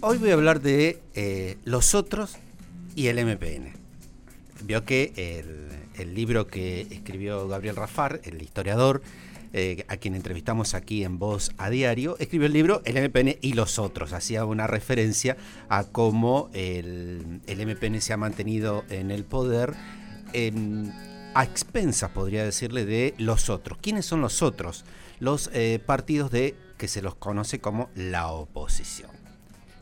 Hoy voy a hablar de eh, los otros y el MPN. Vio que el, libro que escribió Gabriel Rafar, el historiador, eh, a quien entrevistamos aquí en Voz a Diario, escribió el libro El MPN y los otros. Hacía una referencia a cómo el, MPN se ha mantenido en el poder a expensas, podría decirle, de los otros. ¿Quiénes son los otros? Los eh, partidos de que se los conoce como la oposición.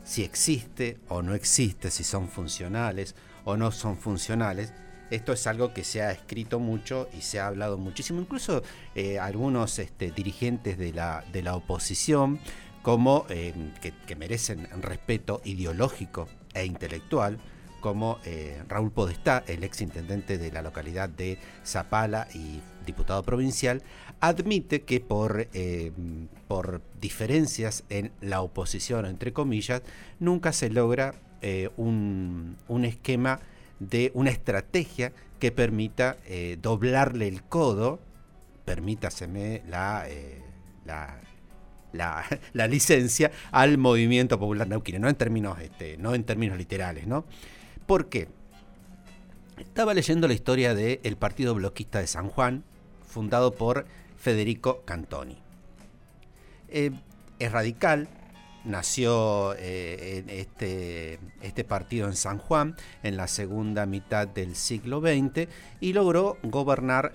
Si existe o no existe, si son funcionales o no son funcionales, esto es algo que se ha escrito mucho y se ha hablado muchísimo. Incluso eh, algunos este, dirigentes de la, de la oposición, como eh, que, merecen respeto ideológico e intelectual, como eh, Raúl Podestá, el ex intendente de la localidad de Zapala y diputado provincial, admite que por, eh, por diferencias en la oposición, entre comillas, nunca se logra eh, un, esquema de una estrategia que permita doblarle el codo, permítaseme la, la la, licencia al movimiento popular neuquino, no en términos, este, no en términos literales, ¿no? ¿Por qué? Estaba leyendo la historia del Partido Bloquista de San Juan, fundado por Federico Cantoni. Eh, es radical, nació eh, en este, este, partido en San Juan en la segunda mitad del siglo XX y logró gobernar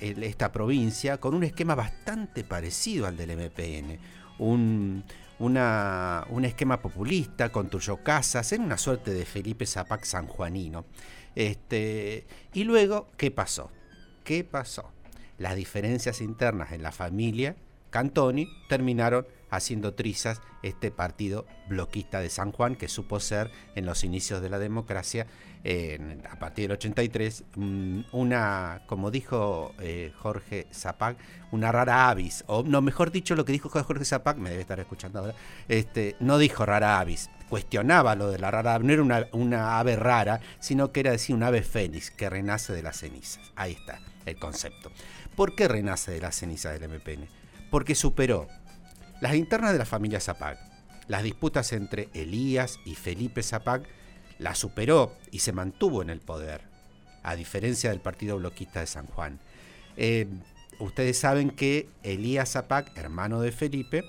esta provincia con un esquema bastante parecido al del MPN. Un, un esquema populista, construyó casas, en una suerte de Felipe Zapac sanjuanino. Este, y luego, ¿qué pasó? ¿Qué pasó? Las diferencias internas en la familia Cantoni terminaron haciendo trizas este partido bloquista de San Juan que supo ser en los inicios de la democracia a partir del 83 mm, una como dijo eh, Jorge Zapac una rara avis o no mejor dicho lo que dijo Jorge Zapac me debe estar escuchando ahora este no dijo rara avis cuestionaba lo de la rara no era una, una ave rara sino que era decir un ave fénix que renace de las cenizas ahí está el concepto ¿por qué renace de las cenizas del MPN? porque superó las internas de la familia Zapag, las disputas entre Elías y Felipe Zapag, las superó y se mantuvo en el poder, a diferencia del Partido Bloquista de San Juan. Eh, ustedes saben que Elías Zapag, hermano de Felipe,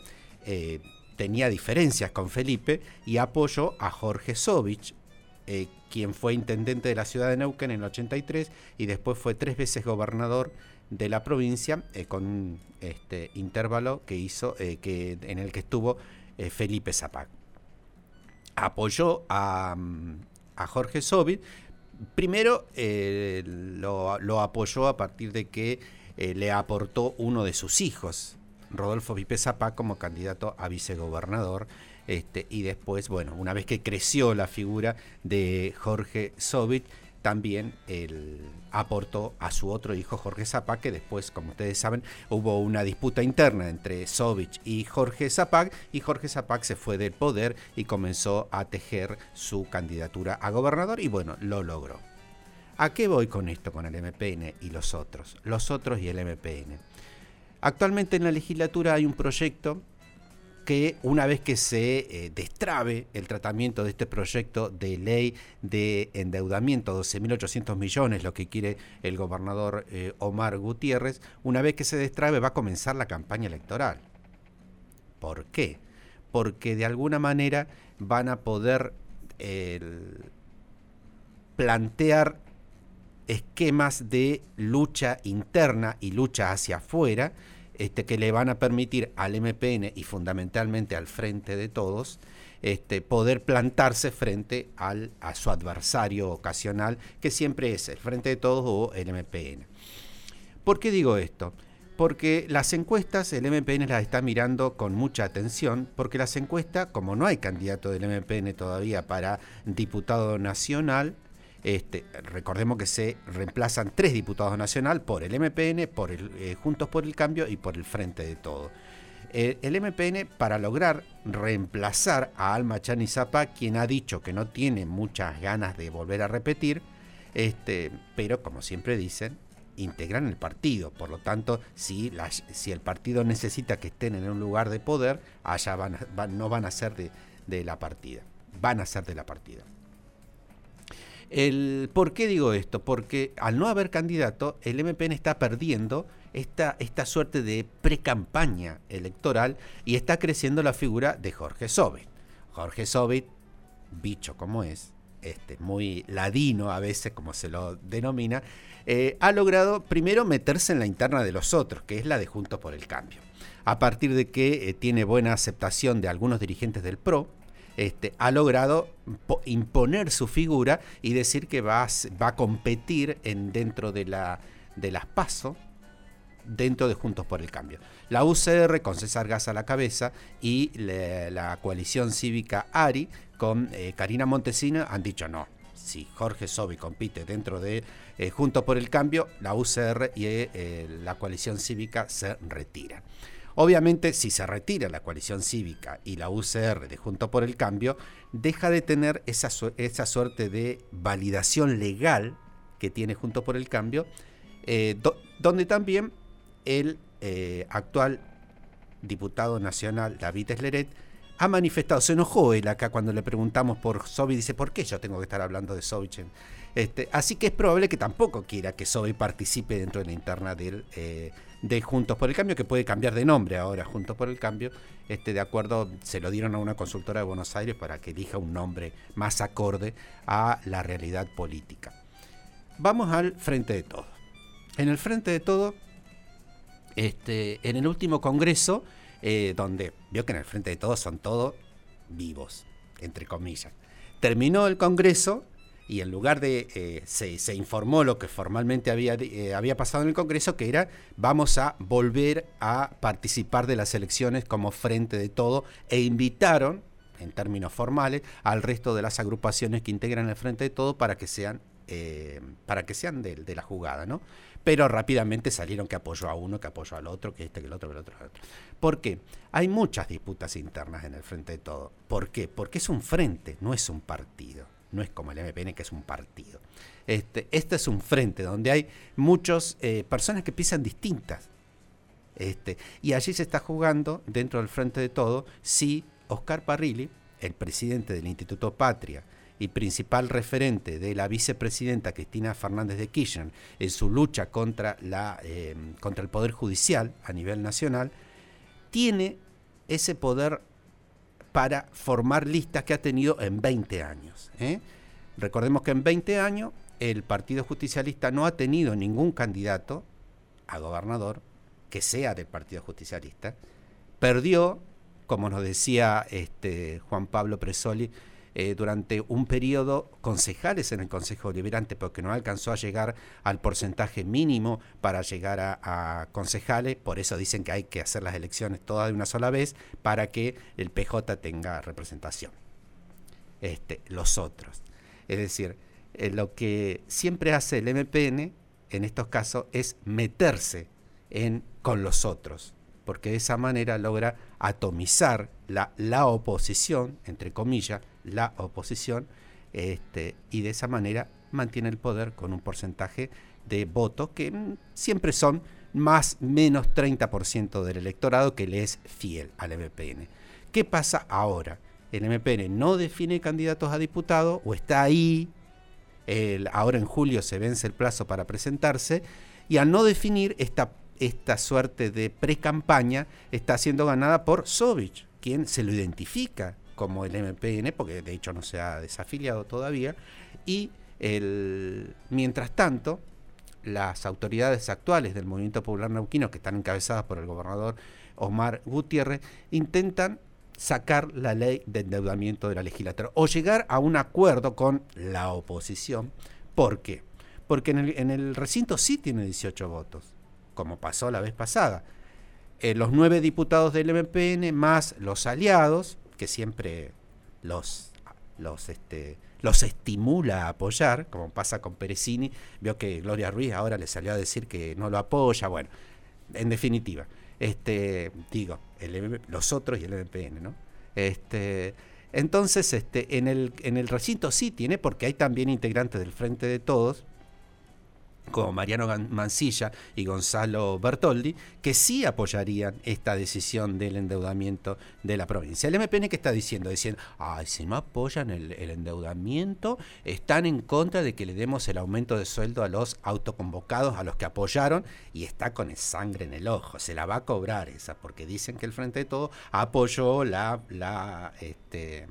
eh, tenía diferencias con Felipe y apoyó a Jorge Sovich, eh, quien fue intendente de la ciudad de Neuquén en el 83 y después fue tres veces gobernador de la provincia eh, con este, intervalo que hizo, eh, que, en el que estuvo Felipe Zapac. Apoyó a, mm, Jorge Sobit. Primero lo, apoyó a partir de que le aportó uno de sus hijos, Rodolfo Pipe Zapac, como candidato a vicegobernador. Este, y después, bueno, una vez que creció la figura de Jorge Sobit, también él aportó a su otro hijo Jorge Zapac, que después, como ustedes saben, hubo una disputa interna entre Sovich y Jorge Zapac, y Jorge Zapac se fue del poder y comenzó a tejer su candidatura a gobernador, y bueno, lo logró. ¿A qué voy con esto, con el MPN y los otros? Los otros y el MPN. Actualmente en la legislatura hay un proyecto que una vez que se eh, destrabe el tratamiento de este proyecto de ley de endeudamiento, 12.800 millones, lo que quiere el gobernador eh, Omar Gutiérrez, una vez que se destrabe va a comenzar la campaña electoral. ¿Por qué? Porque de alguna manera van a poder plantear esquemas de lucha interna y lucha hacia afuera, este, que le van a permitir al MPN y fundamentalmente al Frente de Todos este, poder plantarse frente al, a su adversario ocasional, que siempre es el Frente de Todos o el MPN. ¿Por qué digo esto? Porque las encuestas, el MPN las está mirando con mucha atención, porque las encuestas, como no hay candidato del MPN todavía para diputado nacional, este, recordemos que se reemplazan tres diputados nacional por el MPN, por el eh, Juntos por el Cambio y por el Frente de Todo. El MPN, para lograr reemplazar a Alma Chanizapa, quien ha dicho que no tiene muchas ganas de volver a repetir, este, pero como siempre dicen, integran el partido. Por lo tanto, si, si el partido necesita que estén en un lugar de poder, allá van, no van a ser de, de la partida. van a ser de la partida. ¿Por qué digo esto? Porque al no haber candidato, el MPN está perdiendo esta, esta suerte de pre-campaña electoral y está creciendo la figura de Jorge Sobit. Jorge Sobit, bicho como es, este, muy ladino a veces, como se lo denomina, eh, ha logrado primero meterse en la interna de los otros, que es la de Juntos por el Cambio. A partir de que eh, tiene buena aceptación de algunos dirigentes del PRO, este, ha logrado imponer su figura y decir que va a, va a competir en, dentro de, la, de las PASO, dentro de Juntos por el Cambio. La UCR con César Gas a la cabeza y la coalición cívica ARI con eh, Karina Montesina han dicho no. Si Jorge Sobi compite dentro de eh, Juntos por el Cambio, la UCR y eh, la coalición cívica se retiran. Obviamente, si se retira la coalición cívica y la UCR de Junto por el Cambio, deja de tener esa, esa suerte de validación legal que tiene Junto por el Cambio, eh, donde también el eh, actual diputado nacional, David Esleret, ha manifestado, se enojó él acá cuando le preguntamos por Sobi, dice, ¿por qué yo tengo que estar hablando de Sobichen? Este, así que es probable que tampoco quiera que Sobi participe dentro de la interna eh, de Juntos por el Cambio, que puede cambiar de nombre ahora, Juntos por el Cambio, este, de acuerdo, se lo dieron a una consultora de Buenos Aires para que elija un nombre más acorde a la realidad política. Vamos al frente de todo. En el frente de todo, este, en el último congreso, eh, donde vio que en el frente de todos son todos vivos, entre comillas. Terminó el Congreso y en lugar de, eh, se, informó lo que formalmente había, eh, había pasado en el Congreso, que era vamos a volver a participar de las elecciones como frente de todo, e invitaron, en términos formales, al resto de las agrupaciones que integran el frente de todo para que sean, para que sean de, de la jugada, ¿no? pero rápidamente salieron que apoyó a uno, que apoyó al otro, que este, que el otro, que el otro, que el otro. ¿Por qué? Hay muchas disputas internas en el frente de todo. ¿Por qué? Porque es un frente, no es un partido. No es como el MPN que es un partido. Este, este es un frente donde hay muchas eh, personas que piensan distintas. Este, y allí se está jugando, dentro del frente de todo, si Oscar Parrilli, el presidente del Instituto Patria, y principal referente de la vicepresidenta Cristina Fernández de Kirchner en su lucha contra, la, eh, contra el Poder Judicial a nivel nacional, tiene ese poder para formar listas que ha tenido en 20 años. ¿eh? Recordemos que en 20 años el Partido Justicialista no ha tenido ningún candidato a gobernador que sea del Partido Justicialista. Perdió, como nos decía este, Juan Pablo Presoli, eh, durante un periodo concejales en el Consejo Deliberante porque no alcanzó a llegar al porcentaje mínimo para llegar a, concejales, por eso dicen que hay que hacer las elecciones todas de una sola vez para que el PJ tenga representación. Este, los otros. Es decir, eh, lo que siempre hace el MPN en estos casos es meterse en, con los otros, porque de esa manera logra atomizar la, la oposición, entre comillas, la oposición, este, y de esa manera mantiene el poder con un porcentaje de votos que mm, siempre son más menos 30% del electorado que le es fiel al MPN. ¿Qué pasa ahora? El MPN no define candidatos a diputado o está ahí, ahora en julio se vence el plazo para presentarse, y al no definir esta, esta suerte de pre-campaña está siendo ganada por Sovich, quien se lo identifica como el MPN, porque de hecho no se ha desafiliado todavía, y el, mientras tanto, las autoridades actuales del Movimiento Popular Neuquino, que están encabezadas por el gobernador Omar Gutiérrez, intentan sacar la ley de endeudamiento de la legislatura o llegar a un acuerdo con la oposición. ¿Por qué? Porque en el, recinto sí tiene 18 votos, como pasó la vez pasada. Eh, los nueve diputados del MPN más los aliados que siempre los, los, este, los estimula a apoyar, como pasa con Perecini, vio que Gloria Ruiz ahora le salió a decir que no lo apoya, bueno, en definitiva, este, digo, los otros y el MPN, ¿no? Este, entonces, este, en, el, en el recinto sí tiene, porque hay también integrantes del Frente de Todos, como Mariano Mancilla y Gonzalo Bertoldi, que sí apoyarían esta decisión del endeudamiento de la provincia. El MPN que está diciendo, diciendo, ay, si no apoyan el, endeudamiento, están en contra de que le demos el aumento de sueldo a los autoconvocados, a los que apoyaron, y está con sangre en el ojo, se la va a cobrar esa, porque dicen que el Frente de Todo apoyó este,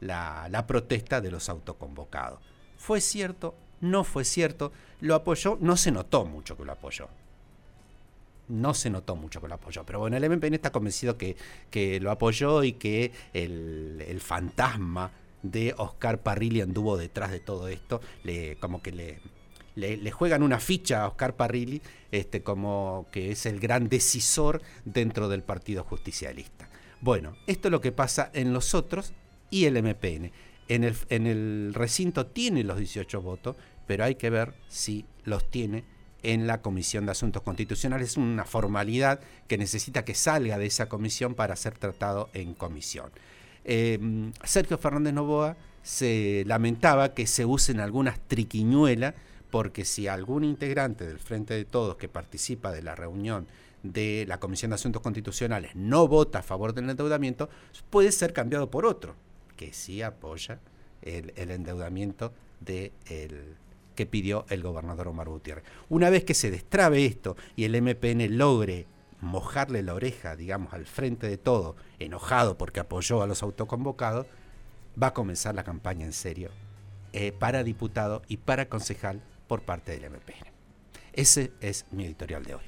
la, la protesta de los autoconvocados. ¿Fue cierto? No fue cierto lo apoyó, no se notó mucho que lo apoyó. No se notó mucho que lo apoyó. Pero bueno, el MPN está convencido que, que lo apoyó y que el, fantasma de Oscar Parrilli anduvo detrás de todo esto. Le, como que le, le, juegan una ficha a Oscar Parrilli este, como que es el gran decisor dentro del Partido Justicialista. Bueno, esto es lo que pasa en los otros y el MPN. En el, recinto tiene los 18 votos, pero hay que ver si los tiene en la Comisión de Asuntos Constitucionales. Es una formalidad que necesita que salga de esa comisión para ser tratado en comisión. Em, Sergio Fernández Novoa se lamentaba que se usen algunas triquiñuelas porque si algún integrante del Frente de Todos que participa de la reunión de la Comisión de Asuntos Constitucionales no vota a favor del endeudamiento, puede ser cambiado por otro, que sí apoya el, endeudamiento del que pidió el gobernador Omar Gutiérrez. Una vez que se destrabe esto y el MPN logre mojarle la oreja, digamos, al frente de todo, enojado porque apoyó a los autoconvocados, va a comenzar la campaña en serio eh, para diputado y para concejal por parte del MPN. Ese es mi editorial de hoy.